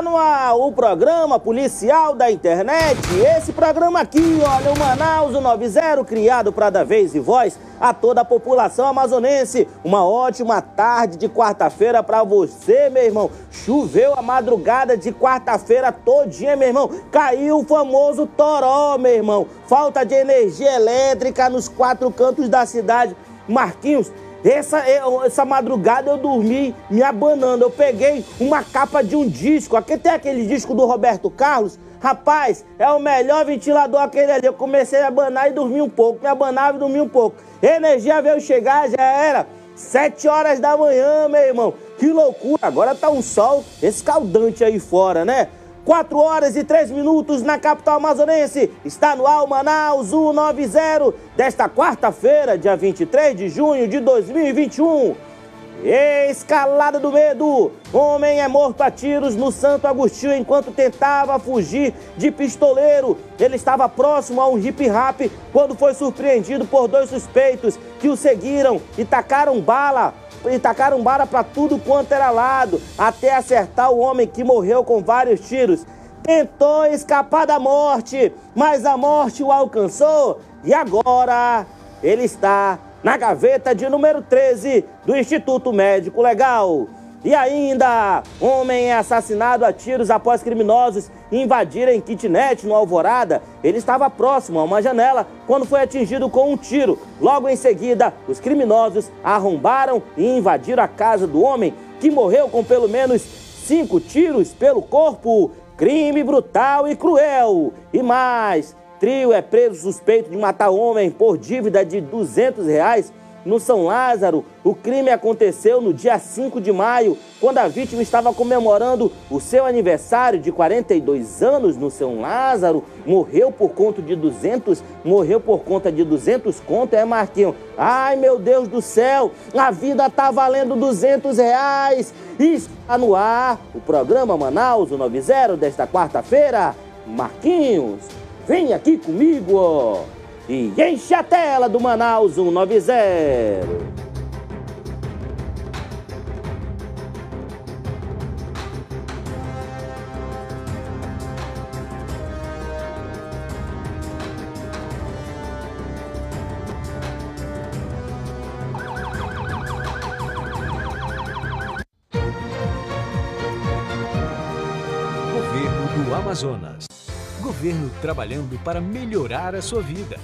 Está no ar o programa policial da internet. Esse programa aqui, olha, o Manaus o 90, criado para dar vez e voz a toda a população amazonense. Uma ótima tarde de quarta-feira para você, meu irmão. Choveu a madrugada de quarta-feira todinha, meu irmão. Caiu o famoso toró, meu irmão. Falta de energia elétrica nos quatro cantos da cidade. Marquinhos, essa, essa madrugada eu dormi me abanando. Eu peguei uma capa de um disco. Aqui tem aquele disco do Roberto Carlos. Rapaz, é o melhor ventilador aquele ali. Eu comecei a abanar e dormi um pouco. Me abanava e dormi um pouco. Energia veio chegar, já era. Sete horas da manhã, meu irmão. Que loucura. Agora tá um sol escaldante aí fora, né? 4 horas e 3 minutos na capital amazonense. Está no ar Manaus 190 desta quarta-feira, dia 23 de junho de 2021. Escalada do medo. Homem é morto a tiros no Santo Agostinho enquanto tentava fugir de pistoleiro. Ele estava próximo a um hip rap quando foi surpreendido por dois suspeitos que o seguiram e tacaram bala e tacaram bala para tudo quanto era lado, até acertar o homem que morreu com vários tiros. Tentou escapar da morte, mas a morte o alcançou e agora ele está na gaveta de número 13 do Instituto Médico Legal. E ainda, homem é assassinado a tiros após criminosos invadirem kitnet no Alvorada. Ele estava próximo a uma janela quando foi atingido com um tiro. Logo em seguida, os criminosos arrombaram e invadiram a casa do homem, que morreu com pelo menos cinco tiros pelo corpo. Crime brutal e cruel. E mais, trio é preso suspeito de matar homem por dívida de 200 reais no São Lázaro. O crime aconteceu no dia 5 de maio, quando a vítima estava comemorando o seu aniversário de 42 anos no São Lázaro. Morreu por conta de 200, morreu por conta de 200 conto, é Marquinhos? Ai, meu Deus do céu, a vida tá valendo 200 reais. Está no ar o programa Manaus, o 90 desta quarta-feira. Marquinhos, vem aqui comigo, ó e enche a tela do Manaus 190. Governo do Amazonas. Governo trabalhando para melhorar a sua vida.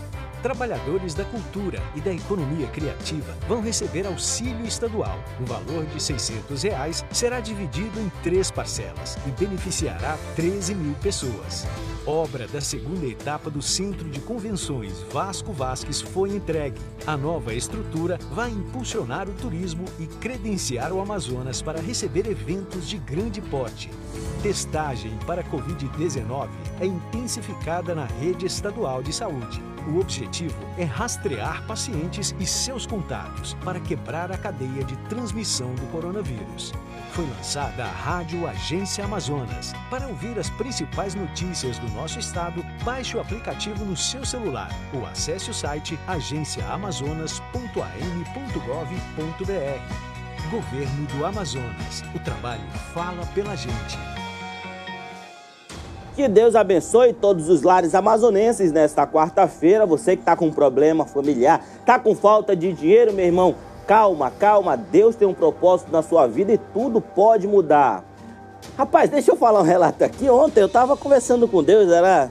Trabalhadores da cultura e da economia criativa vão receber auxílio estadual. O valor de 600 reais será dividido em três parcelas e beneficiará 13 mil pessoas. Obra da segunda etapa do Centro de Convenções Vasco Vasques foi entregue. A nova estrutura vai impulsionar o turismo e credenciar o Amazonas para receber eventos de grande porte. Testagem para Covid-19 é intensificada na rede estadual de saúde. O objetivo é rastrear pacientes e seus contatos para quebrar a cadeia de transmissão do coronavírus. Foi lançada a Rádio Agência Amazonas. Para ouvir as principais notícias do nosso estado, baixe o aplicativo no seu celular ou acesse o site agenciaamazonas.am.gov.br. Governo do Amazonas. O trabalho fala pela gente. Que Deus abençoe todos os lares amazonenses nesta quarta-feira. Você que está com um problema familiar, está com falta de dinheiro, meu irmão, calma, calma. Deus tem um propósito na sua vida e tudo pode mudar. Rapaz, deixa eu falar um relato aqui. Ontem eu estava conversando com Deus, era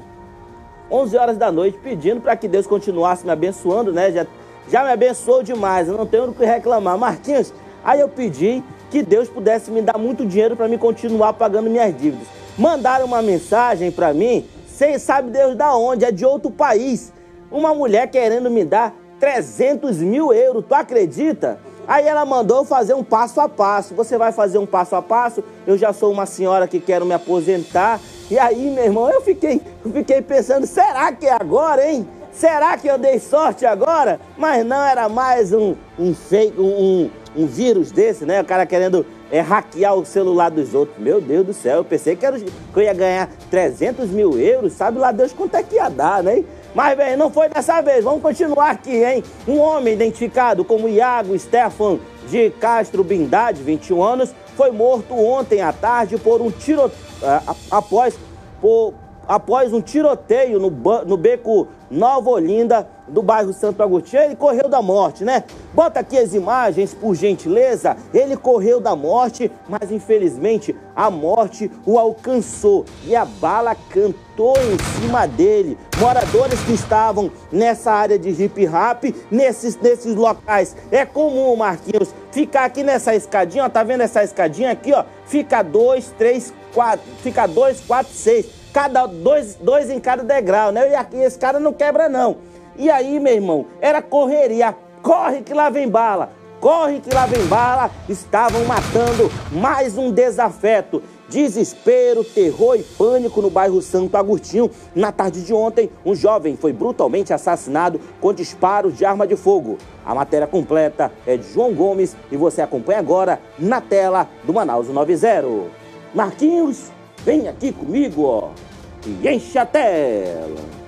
11 horas da noite, pedindo para que Deus continuasse me abençoando, né? Já, já me abençoou demais, eu não tenho o que reclamar. Marquinhos, aí eu pedi que Deus pudesse me dar muito dinheiro para me continuar pagando minhas dívidas mandaram uma mensagem para mim, sem sabe Deus da onde, é de outro país. Uma mulher querendo me dar 300 mil euros, tu acredita? Aí ela mandou fazer um passo a passo. Você vai fazer um passo a passo? Eu já sou uma senhora que quero me aposentar. E aí, meu irmão, eu fiquei, eu fiquei pensando, será que é agora, hein? Será que eu dei sorte agora? Mas não, era mais um, um fake, um, um vírus desse, né? O cara querendo é, hackear o celular dos outros. Meu Deus do céu, eu pensei que, era, que eu ia ganhar 300 mil euros, sabe lá Deus quanto é que ia dar, né? Mas, bem, não foi dessa vez. Vamos continuar aqui, hein? Um homem identificado como Iago Stefan de Castro Bindade, 21 anos, foi morto ontem à tarde por um tiro após por, após um tiroteio no, no beco Nova Olinda, do bairro Santo Agostinho. Ele correu da morte, né? Bota aqui as imagens, por gentileza. Ele correu da morte, mas infelizmente a morte o alcançou e a bala cantou em cima dele. Moradores que estavam nessa área de hip rap, nesses, nesses locais. É comum, Marquinhos, ficar aqui nessa escadinha, ó, tá vendo essa escadinha aqui, ó? Fica dois, três, quatro, fica dois, quatro, seis cada dois, dois em cada degrau, né? E aqui esse cara não quebra, não. E aí, meu irmão, era correria. Corre que lá vem bala. Corre que lá vem bala. Estavam matando mais um desafeto. Desespero, terror e pânico no bairro Santo Agostinho. Na tarde de ontem, um jovem foi brutalmente assassinado com disparos de arma de fogo. A matéria completa é de João Gomes e você acompanha agora na tela do Manaus 90. Marquinhos, vem aqui comigo, ó e enche a tela.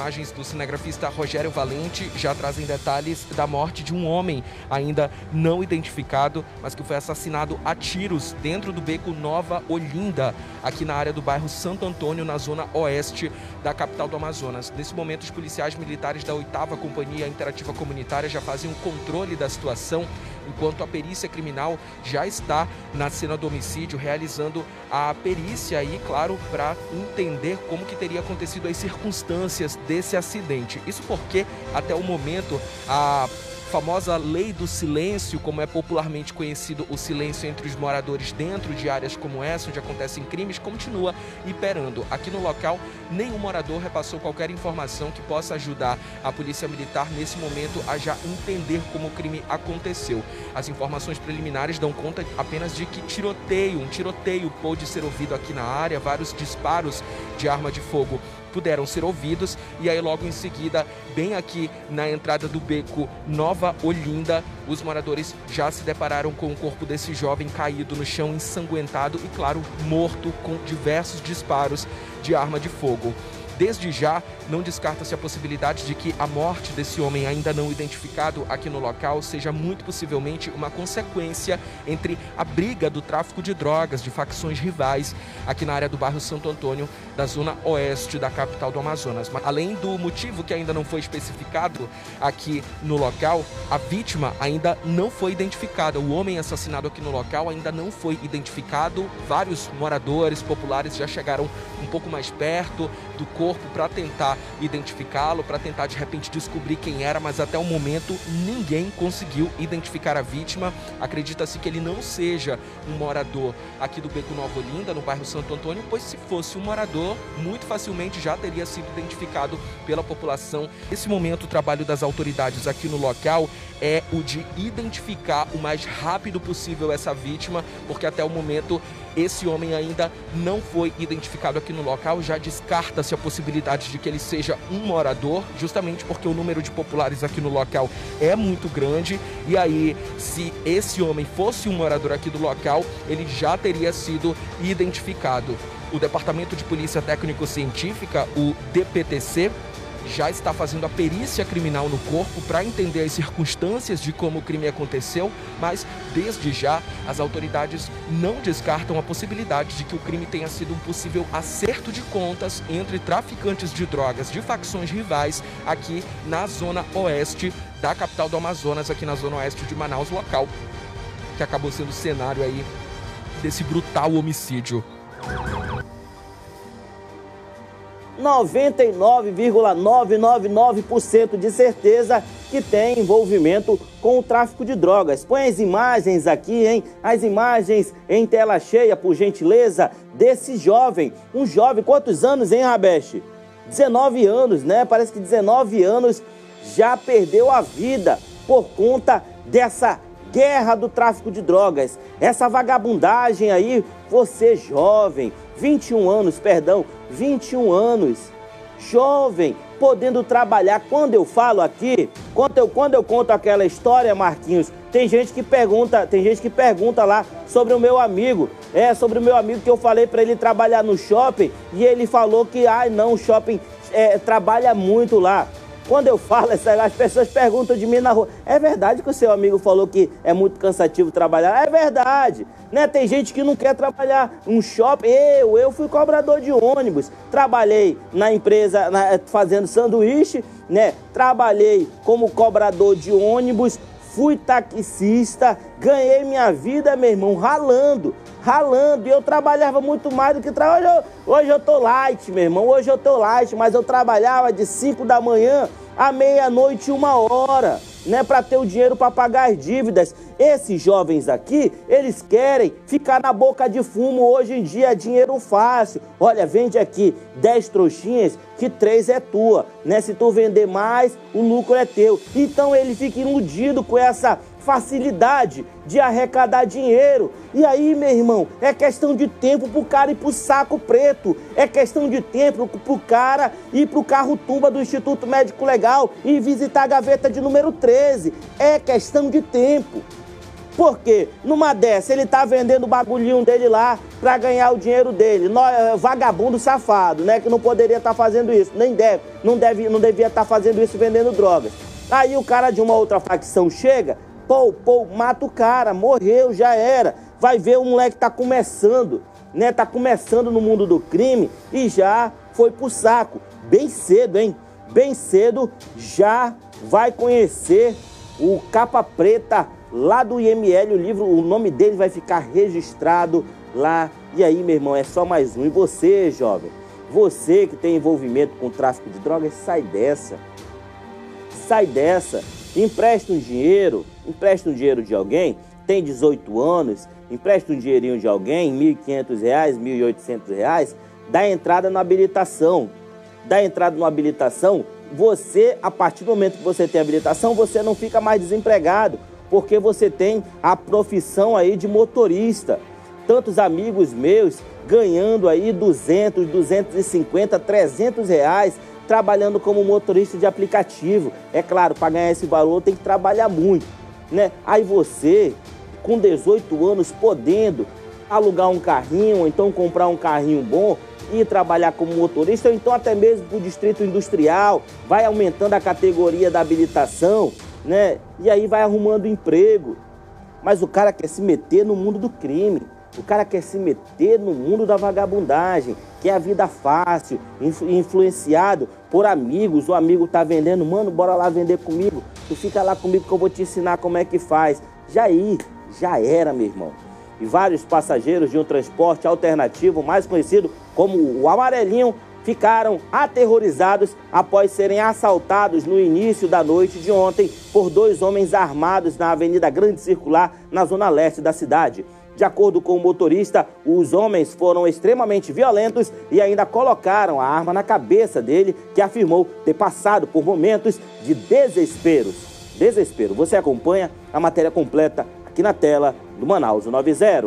Imagens do cinegrafista Rogério Valente já trazem detalhes da morte de um homem ainda não identificado, mas que foi assassinado a tiros dentro do beco Nova Olinda, aqui na área do bairro Santo Antônio, na zona oeste da capital do Amazonas. Nesse momento, os policiais militares da 8 Companhia Interativa Comunitária já faziam controle da situação enquanto a perícia criminal já está na cena do homicídio, realizando a perícia aí, claro, para entender como que teria acontecido as circunstâncias desse acidente. Isso porque até o momento a famosa lei do silêncio, como é popularmente conhecido o silêncio entre os moradores dentro de áreas como essa, onde acontecem crimes, continua imperando. Aqui no local, nenhum morador repassou qualquer informação que possa ajudar a Polícia Militar nesse momento a já entender como o crime aconteceu. As informações preliminares dão conta apenas de que tiroteio, um tiroteio pôde ser ouvido aqui na área, vários disparos de arma de fogo puderam ser ouvidos. E aí, logo em seguida, bem aqui na entrada do beco Nova Olinda, os moradores já se depararam com o corpo desse jovem caído no chão, ensanguentado e, claro, morto com diversos disparos de arma de fogo. Desde já, não descarta-se a possibilidade de que a morte desse homem ainda não identificado aqui no local seja muito possivelmente uma consequência entre a briga do tráfico de drogas de facções rivais aqui na área do bairro Santo Antônio, da zona oeste da capital do Amazonas. Além do motivo que ainda não foi especificado aqui no local, a vítima ainda não foi identificada. O homem assassinado aqui no local ainda não foi identificado. Vários moradores populares já chegaram um pouco mais perto do corpo corpo para tentar identificá-lo, para tentar de repente descobrir quem era, mas até o momento ninguém conseguiu identificar a vítima. Acredita-se que ele não seja um morador aqui do Beco Nova Olinda, no bairro Santo Antônio, pois se fosse um morador, muito facilmente já teria sido identificado pela população. Nesse momento, o trabalho das autoridades aqui no local é o de identificar o mais rápido possível essa vítima, porque até o momento esse homem ainda não foi identificado aqui no local, já descarta-se a possibilidade de que ele seja um morador, justamente porque o número de populares aqui no local é muito grande. E aí, se esse homem fosse um morador aqui do local, ele já teria sido identificado. O Departamento de Polícia Técnico-Científica, o DPTC, já está fazendo a perícia criminal no corpo para entender as circunstâncias de como o crime aconteceu, mas desde já as autoridades não descartam a possibilidade de que o crime tenha sido um possível acerto de contas entre traficantes de drogas de facções rivais aqui na zona oeste da capital do Amazonas, aqui na zona oeste de Manaus, local que acabou sendo o cenário aí desse brutal homicídio. 99,999% de certeza que tem envolvimento com o tráfico de drogas. Põe as imagens aqui, hein? As imagens em tela cheia, por gentileza, desse jovem. Um jovem, quantos anos, hein, Rabeste? 19 anos, né? Parece que 19 anos já perdeu a vida por conta dessa guerra do tráfico de drogas. Essa vagabundagem aí, você jovem, 21 anos, perdão, 21 anos, jovem, podendo trabalhar. Quando eu falo aqui, quando eu, quando eu conto aquela história, Marquinhos, tem gente que pergunta, tem gente que pergunta lá sobre o meu amigo. É, sobre o meu amigo que eu falei para ele trabalhar no shopping e ele falou que, ai, ah, não, o shopping é, trabalha muito lá. Quando eu falo, as pessoas perguntam de mim na rua. É verdade que o seu amigo falou que é muito cansativo trabalhar? É verdade. Né? Tem gente que não quer trabalhar um shopping. Eu, eu fui cobrador de ônibus. Trabalhei na empresa na, fazendo sanduíche, né? Trabalhei como cobrador de ônibus, fui taxista, ganhei minha vida, meu irmão, ralando, ralando. E eu trabalhava muito mais do que trabalho. Hoje, hoje eu tô light, meu irmão. Hoje eu tô light, mas eu trabalhava de 5 da manhã à meia-noite, uma hora, né, para ter o dinheiro para pagar as dívidas. Esses jovens aqui, eles querem ficar na boca de fumo. Hoje em dia dinheiro fácil. Olha, vende aqui 10 trouxinhas, que três é tua, né? Se tu vender mais, o lucro é teu. Então ele fica iludido com essa facilidade de arrecadar dinheiro. E aí, meu irmão, é questão de tempo pro cara ir pro saco preto. É questão de tempo pro cara ir pro carro tumba do Instituto Médico Legal e visitar a gaveta de número 13. É questão de tempo. Porque numa dessa ele tá vendendo o bagulhinho dele lá para ganhar o dinheiro dele. É, vagabundo safado, né? Que não poderia estar tá fazendo isso. Nem deve, não deve, não devia estar tá fazendo isso vendendo drogas. Aí o cara de uma outra facção chega, pô, pô, mata o cara, morreu, já era. Vai ver o moleque tá começando, né? Tá começando no mundo do crime e já foi pro saco. Bem cedo, hein? Bem cedo já vai conhecer o capa preta lá do IML, o livro, o nome dele vai ficar registrado lá. E aí, meu irmão, é só mais um. E você, jovem, você que tem envolvimento com tráfico de drogas, sai dessa. Sai dessa. Empresta um dinheiro, empresta um dinheiro de alguém, tem 18 anos, empresta um dinheirinho de alguém, R$ 1.500, R$ 1.800, dá entrada na habilitação. Dá entrada na habilitação, você, a partir do momento que você tem habilitação, você não fica mais desempregado porque você tem a profissão aí de motorista. Tantos amigos meus ganhando aí 200, 250, 300 reais trabalhando como motorista de aplicativo. É claro, para ganhar esse valor tem que trabalhar muito, né? Aí você, com 18 anos, podendo alugar um carrinho, ou então comprar um carrinho bom, e trabalhar como motorista, ou então até mesmo para o distrito industrial, vai aumentando a categoria da habilitação, né? E aí vai arrumando emprego. Mas o cara quer se meter no mundo do crime. O cara quer se meter no mundo da vagabundagem, que é a vida fácil, influenciado por amigos. O amigo tá vendendo, mano, bora lá vender comigo. Tu fica lá comigo que eu vou te ensinar como é que faz. Já aí, já era, meu irmão. E vários passageiros de um transporte alternativo, mais conhecido como o amarelinho, ficaram aterrorizados após serem assaltados no início da noite de ontem por dois homens armados na Avenida Grande Circular, na zona leste da cidade. De acordo com o motorista, os homens foram extremamente violentos e ainda colocaram a arma na cabeça dele, que afirmou ter passado por momentos de desespero. Desespero. Você acompanha a matéria completa aqui na tela do Manaus 90.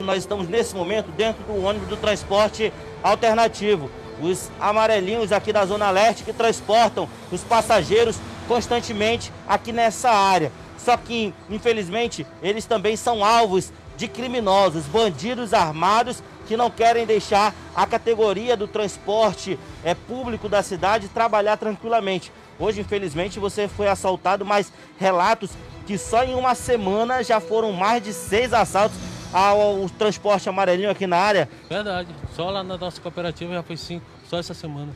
Nós estamos nesse momento dentro do ônibus do transporte alternativo os amarelinhos aqui da Zona Leste que transportam os passageiros constantemente aqui nessa área. Só que, infelizmente, eles também são alvos de criminosos, bandidos armados que não querem deixar a categoria do transporte é, público da cidade trabalhar tranquilamente. Hoje, infelizmente, você foi assaltado, mas relatos que só em uma semana já foram mais de seis assaltos ao transporte amarelinho aqui na área? Verdade. Só lá na nossa cooperativa já foi cinco, só essa semana.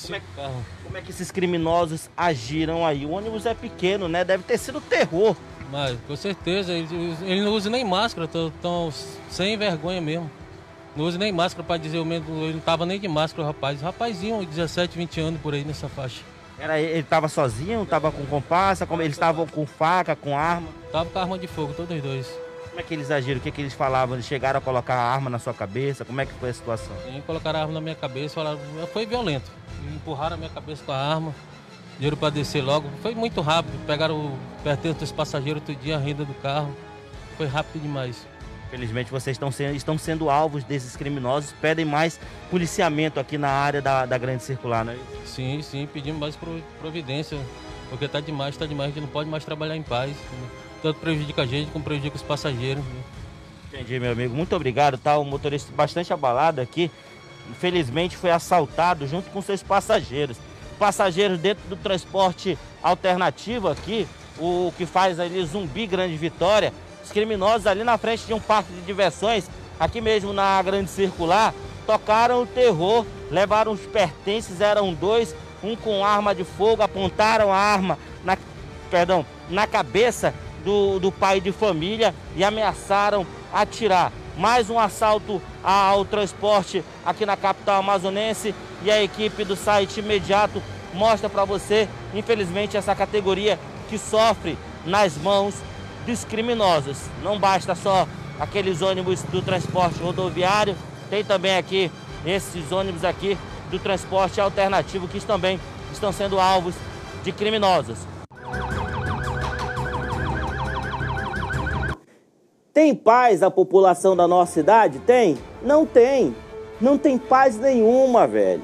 Como é, como é, que esses criminosos agiram aí? O ônibus é pequeno, né? Deve ter sido terror. Mas, com certeza, eles, eles não usam nem máscara, estão sem vergonha mesmo. Não usam nem máscara para dizer o mesmo, ele não tava nem de máscara o rapaz. Rapazinho, 17, 20 anos por aí nessa faixa. Era, ele tava sozinho, tava com comparsa, como eles estavam com faca, com arma? Tava com arma de fogo, todos os dois. Como é que eles agiram? O que, é que eles falavam? Eles chegaram a colocar a arma na sua cabeça? Como é que foi a situação? Sim, colocaram a arma na minha cabeça, falaram, foi violento. Empurraram a minha cabeça com a arma, deu para descer logo. Foi muito rápido, pegaram o pertence dos passageiros outro dia, a renda do carro. Foi rápido demais. Infelizmente vocês estão sendo, estão sendo alvos desses criminosos, pedem mais policiamento aqui na área da, da grande circular, não é isso? Sim, sim, pedimos mais providência, porque está demais, está demais, a gente não pode mais trabalhar em paz. Né? tanto prejudica a gente como prejudica os passageiros. Né? Entendi, meu amigo. Muito obrigado, tá? O motorista bastante abalado aqui. infelizmente foi assaltado junto com seus passageiros. Passageiros dentro do transporte alternativo aqui, o que faz ali Zumbi Grande Vitória, os criminosos ali na frente de um parque de diversões, aqui mesmo na Grande Circular, tocaram o terror, levaram os pertences, eram dois, um com arma de fogo, apontaram a arma na, perdão, na cabeça do, do pai de família e ameaçaram atirar. Mais um assalto ao transporte aqui na capital amazonense e a equipe do site imediato mostra para você, infelizmente, essa categoria que sofre nas mãos dos criminosos. Não basta só aqueles ônibus do transporte rodoviário, tem também aqui esses ônibus aqui do transporte alternativo que também estão sendo alvos de criminosos. Tem paz a população da nossa cidade? Tem? Não tem. Não tem paz nenhuma, velho.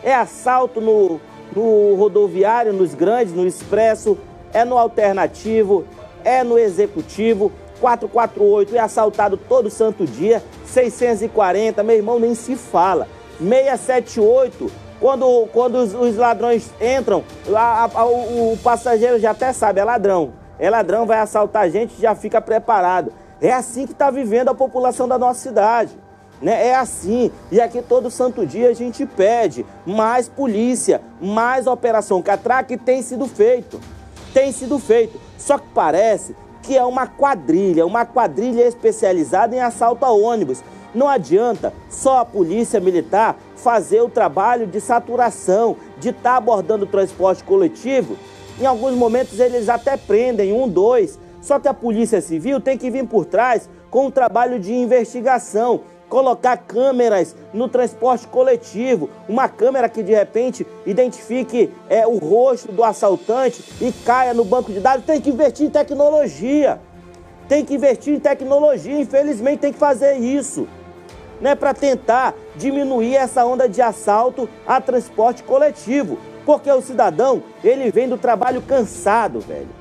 É assalto no, no rodoviário, nos grandes, no expresso, é no alternativo, é no executivo. 448 é assaltado todo santo dia. 640, meu irmão, nem se fala. 678, quando, quando os, os ladrões entram, a, a, o, o passageiro já até sabe, é ladrão. É ladrão, vai assaltar a gente, já fica preparado. É assim que está vivendo a população da nossa cidade. Né? É assim. E aqui todo santo dia a gente pede mais polícia, mais operação catraque tem sido feito. Tem sido feito. Só que parece que é uma quadrilha, uma quadrilha especializada em assalto a ônibus. Não adianta só a polícia militar fazer o trabalho de saturação, de estar tá abordando o transporte coletivo. Em alguns momentos eles até prendem um, dois, só que a Polícia Civil tem que vir por trás com um trabalho de investigação, colocar câmeras no transporte coletivo, uma câmera que de repente identifique é, o rosto do assaltante e caia no banco de dados. Tem que investir em tecnologia. Tem que investir em tecnologia, infelizmente tem que fazer isso. Né, para tentar diminuir essa onda de assalto a transporte coletivo. Porque o cidadão, ele vem do trabalho cansado, velho.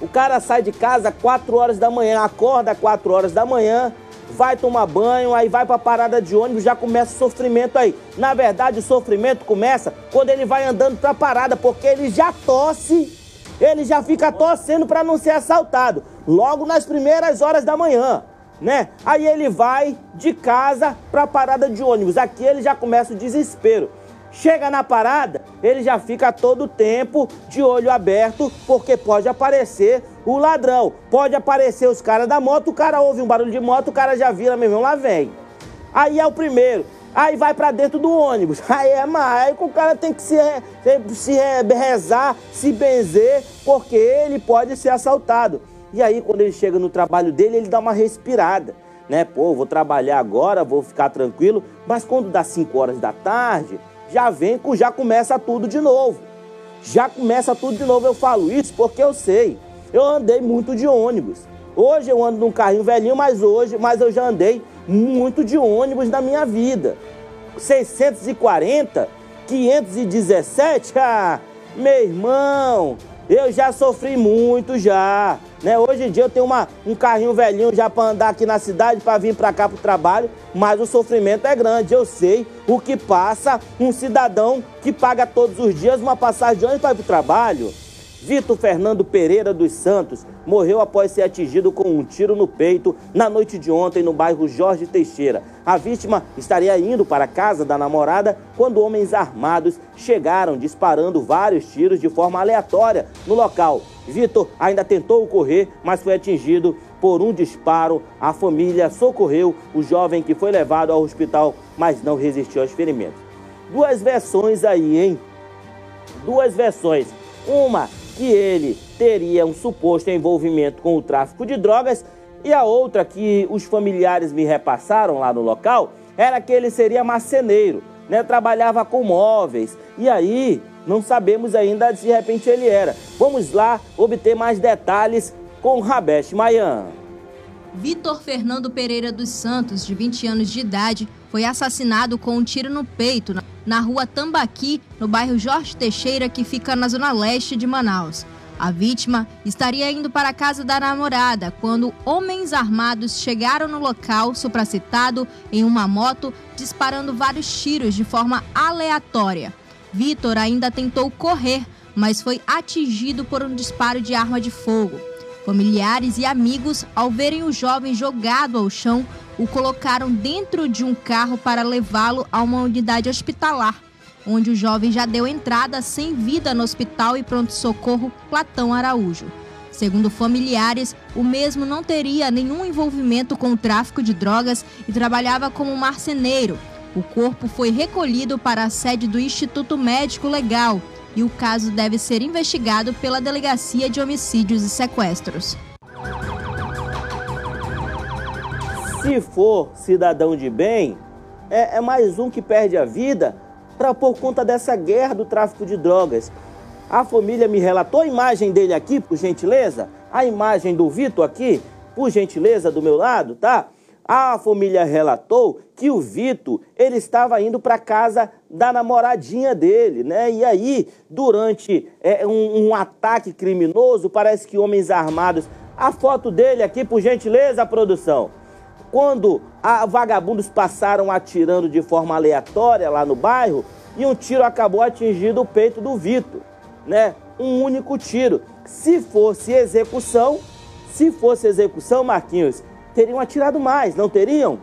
O cara sai de casa 4 horas da manhã, acorda 4 horas da manhã, vai tomar banho, aí vai para a parada de ônibus, já começa o sofrimento aí. Na verdade, o sofrimento começa quando ele vai andando para a parada, porque ele já tosse, ele já fica torcendo para não ser assaltado, logo nas primeiras horas da manhã, né? Aí ele vai de casa para a parada de ônibus. Aqui ele já começa o desespero. Chega na parada, ele já fica todo tempo de olho aberto, porque pode aparecer o ladrão, pode aparecer os caras da moto, o cara ouve um barulho de moto, o cara já vira, meu irmão, lá vem. Aí é o primeiro, aí vai para dentro do ônibus, aí é mais, aí o cara tem que se, se rezar, se benzer, porque ele pode ser assaltado. E aí quando ele chega no trabalho dele, ele dá uma respirada, né? Pô, vou trabalhar agora, vou ficar tranquilo, mas quando dá 5 horas da tarde, já vem, já começa tudo de novo. Já começa tudo de novo. Eu falo isso porque eu sei. Eu andei muito de ônibus. Hoje eu ando num carrinho velhinho, mas hoje, mas eu já andei muito de ônibus na minha vida. 640, 517, ah, meu irmão, eu já sofri muito já. Né? Hoje em dia eu tenho uma, um carrinho velhinho já para andar aqui na cidade, para vir para cá para o trabalho, mas o sofrimento é grande. Eu sei o que passa um cidadão que paga todos os dias uma passagem de ônibus para ir para o trabalho. Vitor Fernando Pereira dos Santos morreu após ser atingido com um tiro no peito na noite de ontem no bairro Jorge Teixeira. A vítima estaria indo para a casa da namorada quando homens armados chegaram disparando vários tiros de forma aleatória no local. Vitor ainda tentou correr, mas foi atingido por um disparo. A família socorreu o jovem que foi levado ao hospital, mas não resistiu aos ferimentos. Duas versões aí, hein? Duas versões. Uma que ele teria um suposto envolvimento com o tráfico de drogas e a outra que os familiares me repassaram lá no local era que ele seria marceneiro, né? Trabalhava com móveis. E aí, não sabemos ainda se de repente ele era. Vamos lá obter mais detalhes com Rabesh Mayan. Vitor Fernando Pereira dos Santos, de 20 anos de idade, foi assassinado com um tiro no peito na rua Tambaqui, no bairro Jorge Teixeira, que fica na zona leste de Manaus. A vítima estaria indo para a casa da namorada quando homens armados chegaram no local supracitado em uma moto, disparando vários tiros de forma aleatória. Vitor ainda tentou correr, mas foi atingido por um disparo de arma de fogo. Familiares e amigos, ao verem o jovem jogado ao chão, o colocaram dentro de um carro para levá-lo a uma unidade hospitalar, onde o jovem já deu entrada sem vida no hospital e pronto-socorro Platão Araújo. Segundo familiares, o mesmo não teria nenhum envolvimento com o tráfico de drogas e trabalhava como marceneiro. O corpo foi recolhido para a sede do Instituto Médico Legal e o caso deve ser investigado pela Delegacia de Homicídios e Sequestros. Se for cidadão de bem, é, é mais um que perde a vida pra, por conta dessa guerra do tráfico de drogas. A família me relatou a imagem dele aqui, por gentileza. A imagem do Vitor aqui, por gentileza, do meu lado, tá? A família relatou que o Vitor ele estava indo para casa da namoradinha dele, né? E aí, durante é, um, um, ataque criminoso, parece que homens armados. A foto dele aqui, por gentileza, produção. Quando a, vagabundos passaram atirando de forma aleatória lá no bairro e um tiro acabou atingindo o peito do Vitor, né? Um único tiro. Se fosse execução, se fosse execução, Marquinhos, teriam atirado mais, não teriam?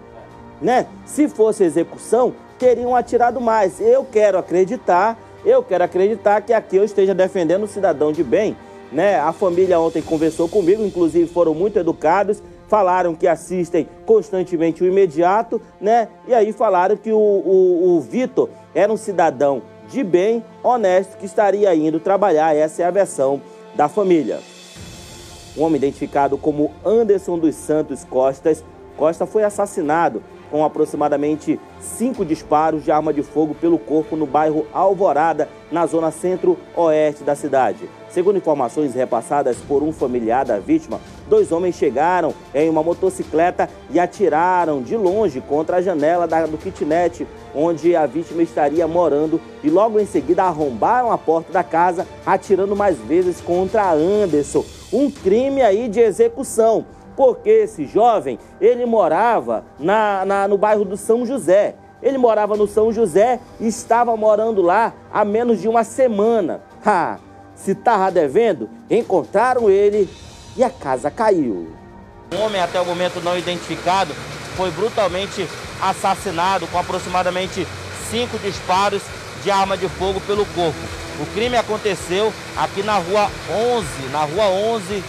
Né? Se fosse execução, teriam atirado mais. Eu quero acreditar, eu quero acreditar que aqui eu esteja defendendo um cidadão de bem. Né? A família ontem conversou comigo, inclusive foram muito educados, falaram que assistem constantemente o imediato, né? E aí falaram que o, o, o Vitor era um cidadão de bem, honesto, que estaria indo trabalhar. Essa é a versão da família. Um homem identificado como Anderson dos Santos Costas, Costa foi assassinado com aproximadamente cinco disparos de arma de fogo pelo corpo no bairro Alvorada, na zona centro-oeste da cidade. Segundo informações repassadas por um familiar da vítima, dois homens chegaram em uma motocicleta e atiraram de longe contra a janela do kitnet onde a vítima estaria morando e logo em seguida arrombaram a porta da casa, atirando mais vezes contra Anderson. Um crime aí de execução porque esse jovem, ele morava na, na, no bairro do São José. Ele morava no São José e estava morando lá há menos de uma semana. Ha! Se estava devendo, encontraram ele e a casa caiu. Um homem até o momento não identificado foi brutalmente assassinado com aproximadamente cinco disparos de arma de fogo pelo corpo. O crime aconteceu aqui na rua 11, na rua 11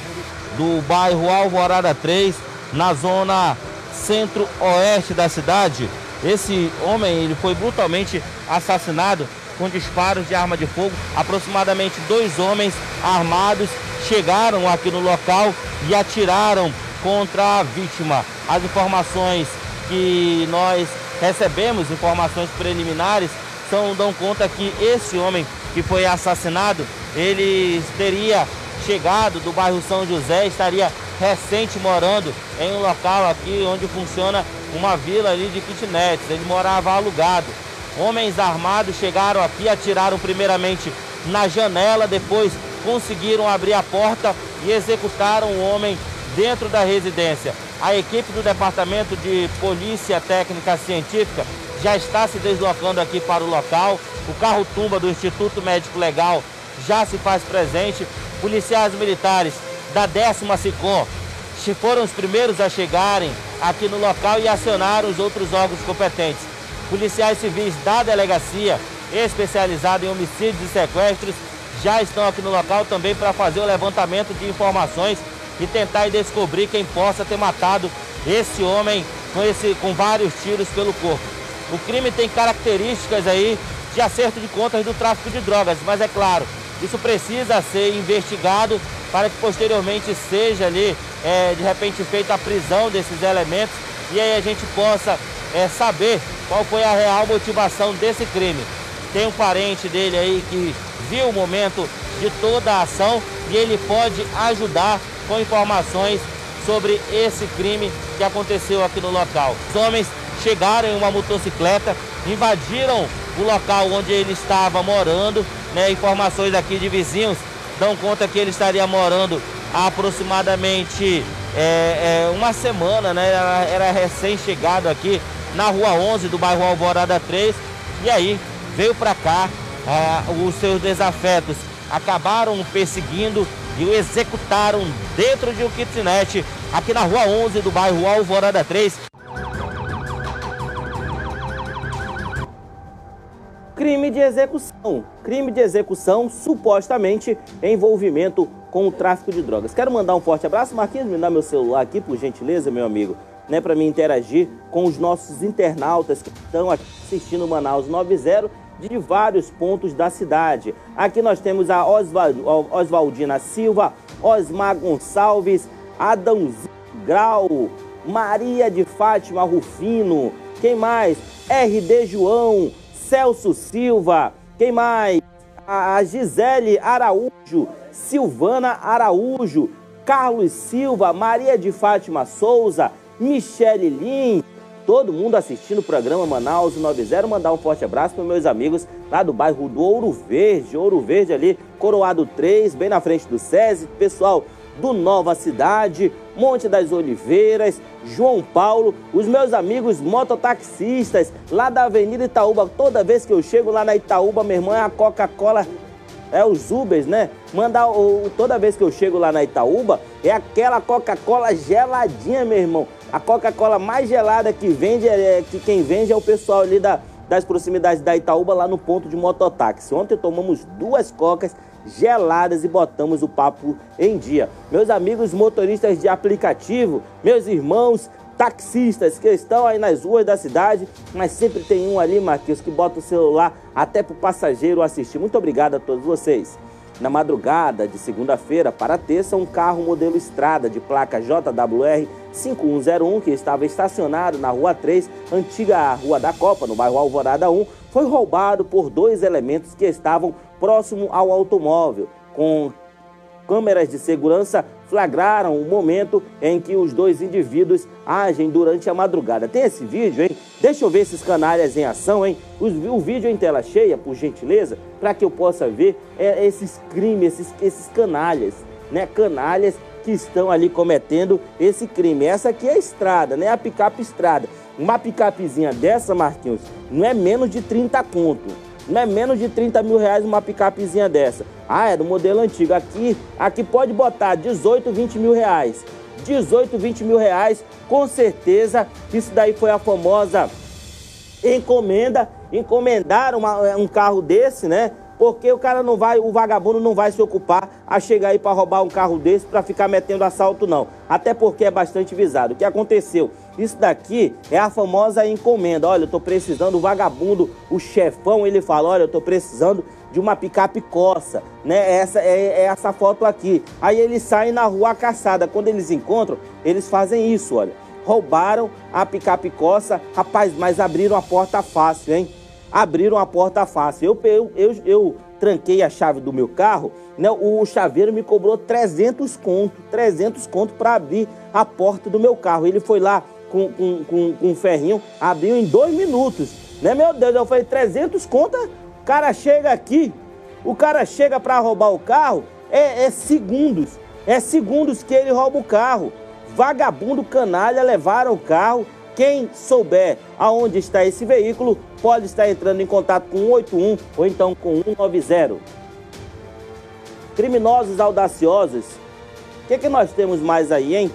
do bairro Alvorada 3, na zona centro-oeste da cidade. Esse homem ele foi brutalmente assassinado com disparos de arma de fogo. Aproximadamente dois homens armados chegaram aqui no local e atiraram contra a vítima. As informações que nós recebemos, informações preliminares, são, dão conta que esse homem que foi assassinado, ele teria chegado do bairro São José, estaria recente morando em um local aqui onde funciona uma vila ali de kitnets. Ele morava alugado. Homens armados chegaram aqui, atiraram primeiramente na janela, depois conseguiram abrir a porta e executaram o homem dentro da residência. A equipe do Departamento de Polícia Técnica Científica já está se deslocando aqui para o local. O carro-tumba do Instituto Médico Legal já se faz presente policiais militares da décima SICOM foram os primeiros a chegarem aqui no local e acionaram os outros órgãos competentes. Policiais civis da delegacia, especializada em homicídios e sequestros, já estão aqui no local também para fazer o levantamento de informações e tentar descobrir quem possa ter matado esse homem com, esse, com vários tiros pelo corpo. O crime tem características aí de acerto de contas do tráfico de drogas, mas é claro, isso precisa ser investigado para que posteriormente seja ali, é, de repente, feita a prisão desses elementos e aí a gente possa é, saber qual foi a real motivação desse crime. Tem um parente dele aí que viu o momento de toda a ação e ele pode ajudar com informações sobre esse crime que aconteceu aqui no local. Os homens chegaram em uma motocicleta, invadiram o local onde ele estava morando, né, informações aqui de vizinhos dão conta que ele estaria morando há aproximadamente é, é, uma semana, né? Era, era recém-chegado aqui na Rua 11 do bairro Alvorada 3 e aí veio para cá é, os seus desafetos acabaram perseguindo e o executaram dentro de um kitnet aqui na Rua 11 do bairro Alvorada 3. Crime de execução. Crime de execução, supostamente envolvimento com o tráfico de drogas. Quero mandar um forte abraço. Marquinhos, me dá meu celular aqui, por gentileza, meu amigo, né, para me interagir com os nossos internautas que estão assistindo Manaus 90 de vários pontos da cidade. Aqui nós temos a Oswaldina Silva, Osmar Gonçalves, Adãozinho Grau, Maria de Fátima Rufino, quem mais? RD João, Celso Silva, quem mais? A Gisele Araújo, Silvana Araújo, Carlos Silva, Maria de Fátima Souza, Michele Lins, todo mundo assistindo o programa Manaus 90. Mandar um forte abraço para meus amigos lá do bairro do Ouro Verde, Ouro Verde ali, Coroado 3, bem na frente do SESI. Pessoal do Nova Cidade, Monte das Oliveiras, João Paulo, os meus amigos mototaxistas lá da Avenida Itaúba. Toda vez que eu chego lá na Itaúba, minha irmã, a Coca-Cola é os Ubers, né? Mandar o, toda vez que eu chego lá na Itaúba, é aquela Coca-Cola geladinha, meu irmão. A Coca-Cola mais gelada que vende, é, que quem vende é o pessoal ali da, das proximidades da Itaúba, lá no ponto de mototáxi. Ontem tomamos duas cocas geladas e botamos o papo em dia. Meus amigos motoristas de aplicativo, meus irmãos taxistas que estão aí nas ruas da cidade, mas sempre tem um ali, Marquinhos, que bota o celular até para o passageiro assistir. Muito obrigado a todos vocês. Na madrugada de segunda-feira para terça, um carro modelo Estrada de placa JWR 5101, que estava estacionado na Rua 3, antiga Rua da Copa, no bairro Alvorada 1, foi roubado por dois elementos que estavam próximo ao automóvel, com câmeras de segurança flagraram o momento em que os dois indivíduos agem durante a madrugada. Tem esse vídeo, hein? Deixa eu ver esses canalhas em ação, hein? O, o vídeo em tela cheia, por gentileza, para que eu possa ver é, esses crimes, esses, esses canalhas, né? Canalhas que estão ali cometendo esse crime. Essa aqui é a estrada, né? A picape estrada. Uma picapezinha dessa, Marquinhos, não é menos de 30 conto. Não é menos de 30 mil reais uma picapezinha dessa. Ah, é do modelo antigo. Aqui, aqui pode botar 18, 20 mil reais. 18, 20 mil reais, com certeza. Isso daí foi a famosa encomenda. Encomendaram uma, um carro desse, né? Porque o cara não vai, o vagabundo não vai se ocupar a chegar aí para roubar um carro desse para ficar metendo assalto, não. Até porque é bastante visado. O que aconteceu? Isso daqui é a famosa encomenda. Olha, eu tô precisando, o vagabundo, o chefão, ele fala: olha, eu tô precisando de uma picape coça, né? Essa é, é essa foto aqui. Aí eles saem na rua caçada. Quando eles encontram, eles fazem isso, olha. Roubaram a picape coça, rapaz, mas abriram a porta fácil, hein? abriram a porta fácil. Eu, eu, eu, eu tranquei a chave do meu carro, né? o chaveiro me cobrou 300 conto, 300 conto para abrir a porta do meu carro. Ele foi lá com, com, com, com um ferrinho, abriu em dois minutos. Né, meu Deus, eu falei, 300 conto, o cara chega aqui, o cara chega para roubar o carro, é, é segundos, é segundos que ele rouba o carro. Vagabundo canalha levaram o carro, quem souber aonde está esse veículo pode estar entrando em contato com 181 ou então com 190. Criminosos audaciosos. O que, que nós temos mais aí, hein?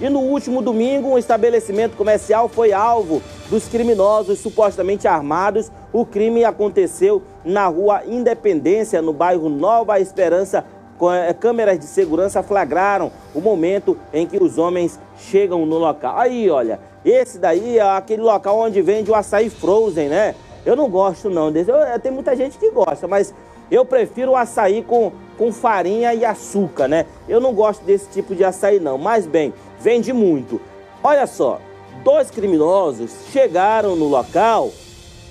E no último domingo, um estabelecimento comercial foi alvo dos criminosos supostamente armados. O crime aconteceu na rua Independência, no bairro Nova Esperança. Eh, câmeras de segurança flagraram o momento em que os homens chegam no local. Aí, olha, esse daí é aquele local onde vende o açaí frozen, né? Eu não gosto não desse. Eu, tem muita gente que gosta, mas eu prefiro o açaí com, com farinha e açúcar, né? Eu não gosto desse tipo de açaí não. Mas bem, vende muito. Olha só, dois criminosos chegaram no local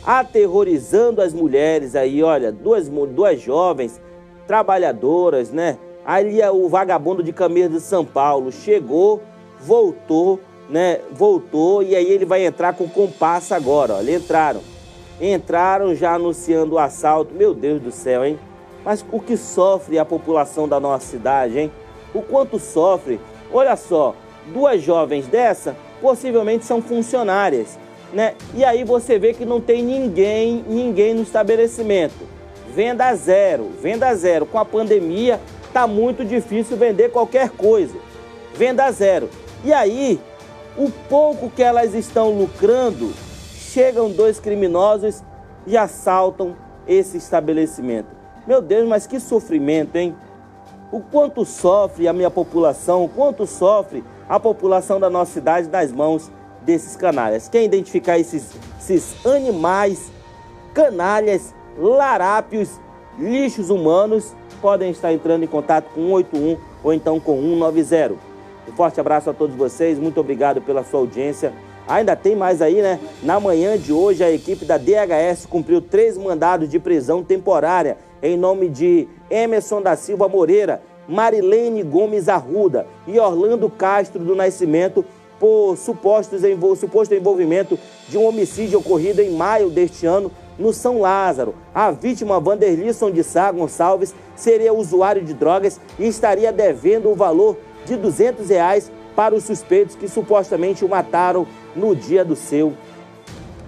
aterrorizando as mulheres aí, olha, duas, duas jovens trabalhadoras, né? Ali é o vagabundo de camisa de São Paulo chegou, voltou, né? Voltou e aí ele vai entrar com compasso agora. Eles entraram. Entraram já anunciando o assalto. Meu Deus do céu, hein? Mas o que sofre a população da nossa cidade, hein? O quanto sofre? Olha só, duas jovens dessa possivelmente são funcionárias, né? E aí você vê que não tem ninguém, ninguém no estabelecimento. Venda zero, venda zero. Com a pandemia tá muito difícil vender qualquer coisa. Venda zero. E aí, o pouco que elas estão lucrando, chegam dois criminosos e assaltam esse estabelecimento. Meu Deus, mas que sofrimento, hein? O quanto sofre a minha população, o quanto sofre a população da nossa cidade nas mãos desses canalhas. Quem identificar esses, esses animais, canalhas, larápios, lixos humanos, podem estar entrando em contato com 181 ou então com 190. Um forte abraço a todos vocês, muito obrigado pela sua audiência. Ainda tem mais aí, né? Na manhã de hoje, a equipe da DHS cumpriu três mandados de prisão temporária em nome de Emerson da Silva Moreira, Marilene Gomes Arruda e Orlando Castro do Nascimento por supostos envol suposto envolvimento de um homicídio ocorrido em maio deste ano no São Lázaro. A vítima, Vanderlisson de Sá Gonçalves, seria usuário de drogas e estaria devendo o valor de 200 reais para os suspeitos que supostamente o mataram no dia do seu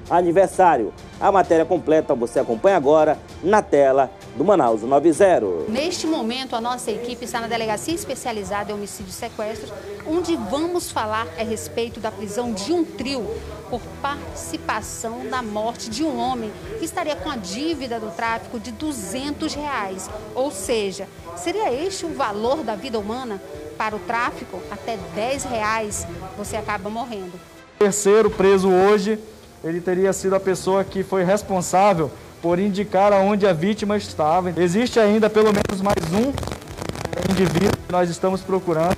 aniversário. A matéria completa você acompanha agora na tela do Manaus 90. Neste momento, a nossa equipe está na Delegacia Especializada em Homicídio e Sequestros, onde vamos falar a respeito da prisão de um trio por participação na morte de um homem que estaria com a dívida do tráfico de 200 reais. Ou seja, seria este o valor da vida humana? Para o tráfico, até 10 reais você acaba morrendo. O terceiro preso hoje, ele teria sido a pessoa que foi responsável por indicar aonde a vítima estava. Existe ainda pelo menos mais um indivíduo que nós estamos procurando.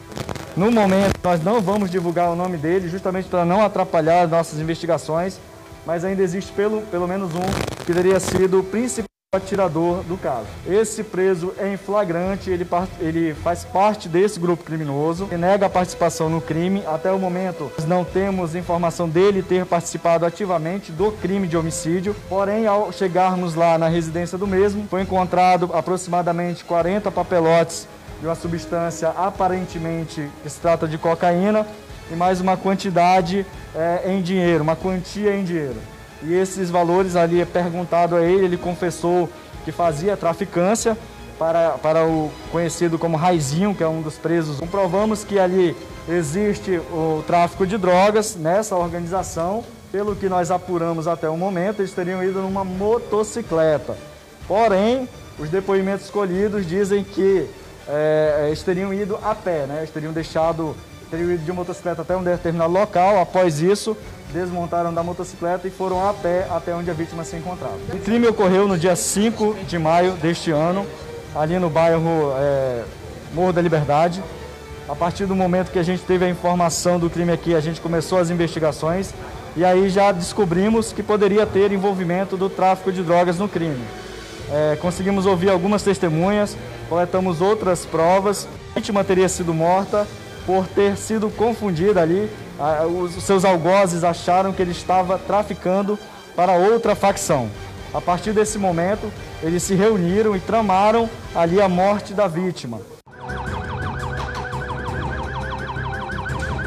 No momento, nós não vamos divulgar o nome dele, justamente para não atrapalhar as nossas investigações, mas ainda existe pelo, pelo menos um que teria sido o principal atirador do caso. Esse preso é em flagrante, ele, ele faz parte desse grupo criminoso e nega a participação no crime. Até o momento, nós não temos informação dele ter participado ativamente do crime de homicídio. Porém, ao chegarmos lá na residência do mesmo, foi encontrado aproximadamente 40 papelotes de uma substância aparentemente que se trata de cocaína e mais uma quantidade é, em dinheiro, uma quantia em dinheiro. E esses valores ali é perguntado a ele, ele confessou que fazia traficância para, para o conhecido como Raizinho, que é um dos presos. Comprovamos que ali existe o tráfico de drogas nessa organização. Pelo que nós apuramos até o momento, eles teriam ido numa motocicleta. Porém, os depoimentos escolhidos dizem que é, eles teriam ido a pé, né? Eles teriam deixado, teriam ido de motocicleta até um determinado local. Após isso, desmontaram da motocicleta e foram a pé até onde a vítima se encontrava. O crime ocorreu no dia 5 de maio deste ano, ali no bairro é, Morro da Liberdade. A partir do momento que a gente teve a informação do crime aqui, a gente começou as investigações e aí já descobrimos que poderia ter envolvimento do tráfico de drogas no crime. É, conseguimos ouvir algumas testemunhas, coletamos outras provas. A vítima teria sido morta por ter sido confundida ali os seus algozes acharam que ele estava traficando para outra facção. A partir desse momento, eles se reuniram e tramaram ali a morte da vítima.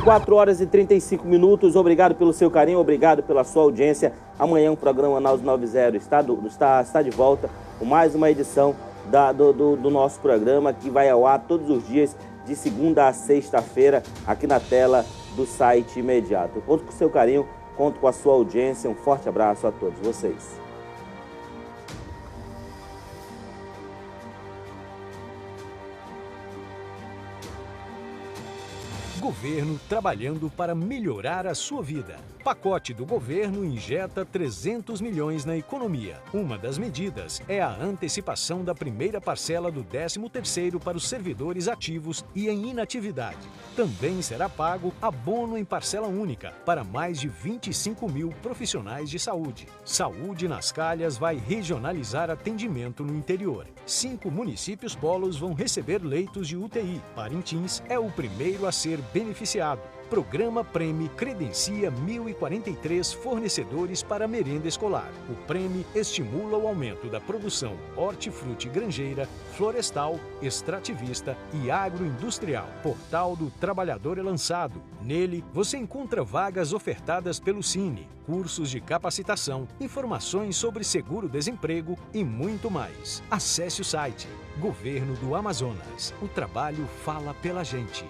4 horas e 35 minutos. Obrigado pelo seu carinho, obrigado pela sua audiência. Amanhã o programa Naus 90 está, do, está, está de volta com mais uma edição da, do, do, do nosso programa que vai ao ar todos os dias, de segunda a sexta-feira, aqui na tela do site imediato. Conto com o seu carinho, conto com a sua audiência. Um forte abraço a todos vocês. Governo trabalhando para melhorar a sua vida. Pacote do governo injeta 300 milhões na economia. Uma das medidas é a antecipação da primeira parcela do 13º para os servidores ativos e em inatividade. Também será pago abono em parcela única para mais de 25 mil profissionais de saúde. Saúde nas Calhas vai regionalizar atendimento no interior. Cinco municípios polos vão receber leitos de UTI. Parintins é o primeiro a ser beneficiado. Programa Prêmio credencia 1.043 fornecedores para merenda escolar. O Prêmio estimula o aumento da produção hortifruti granjeira, florestal, extrativista e agroindustrial. Portal do Trabalhador é lançado. Nele, você encontra vagas ofertadas pelo Cine, cursos de capacitação, informações sobre seguro-desemprego e muito mais. Acesse o site Governo do Amazonas. O trabalho fala pela gente.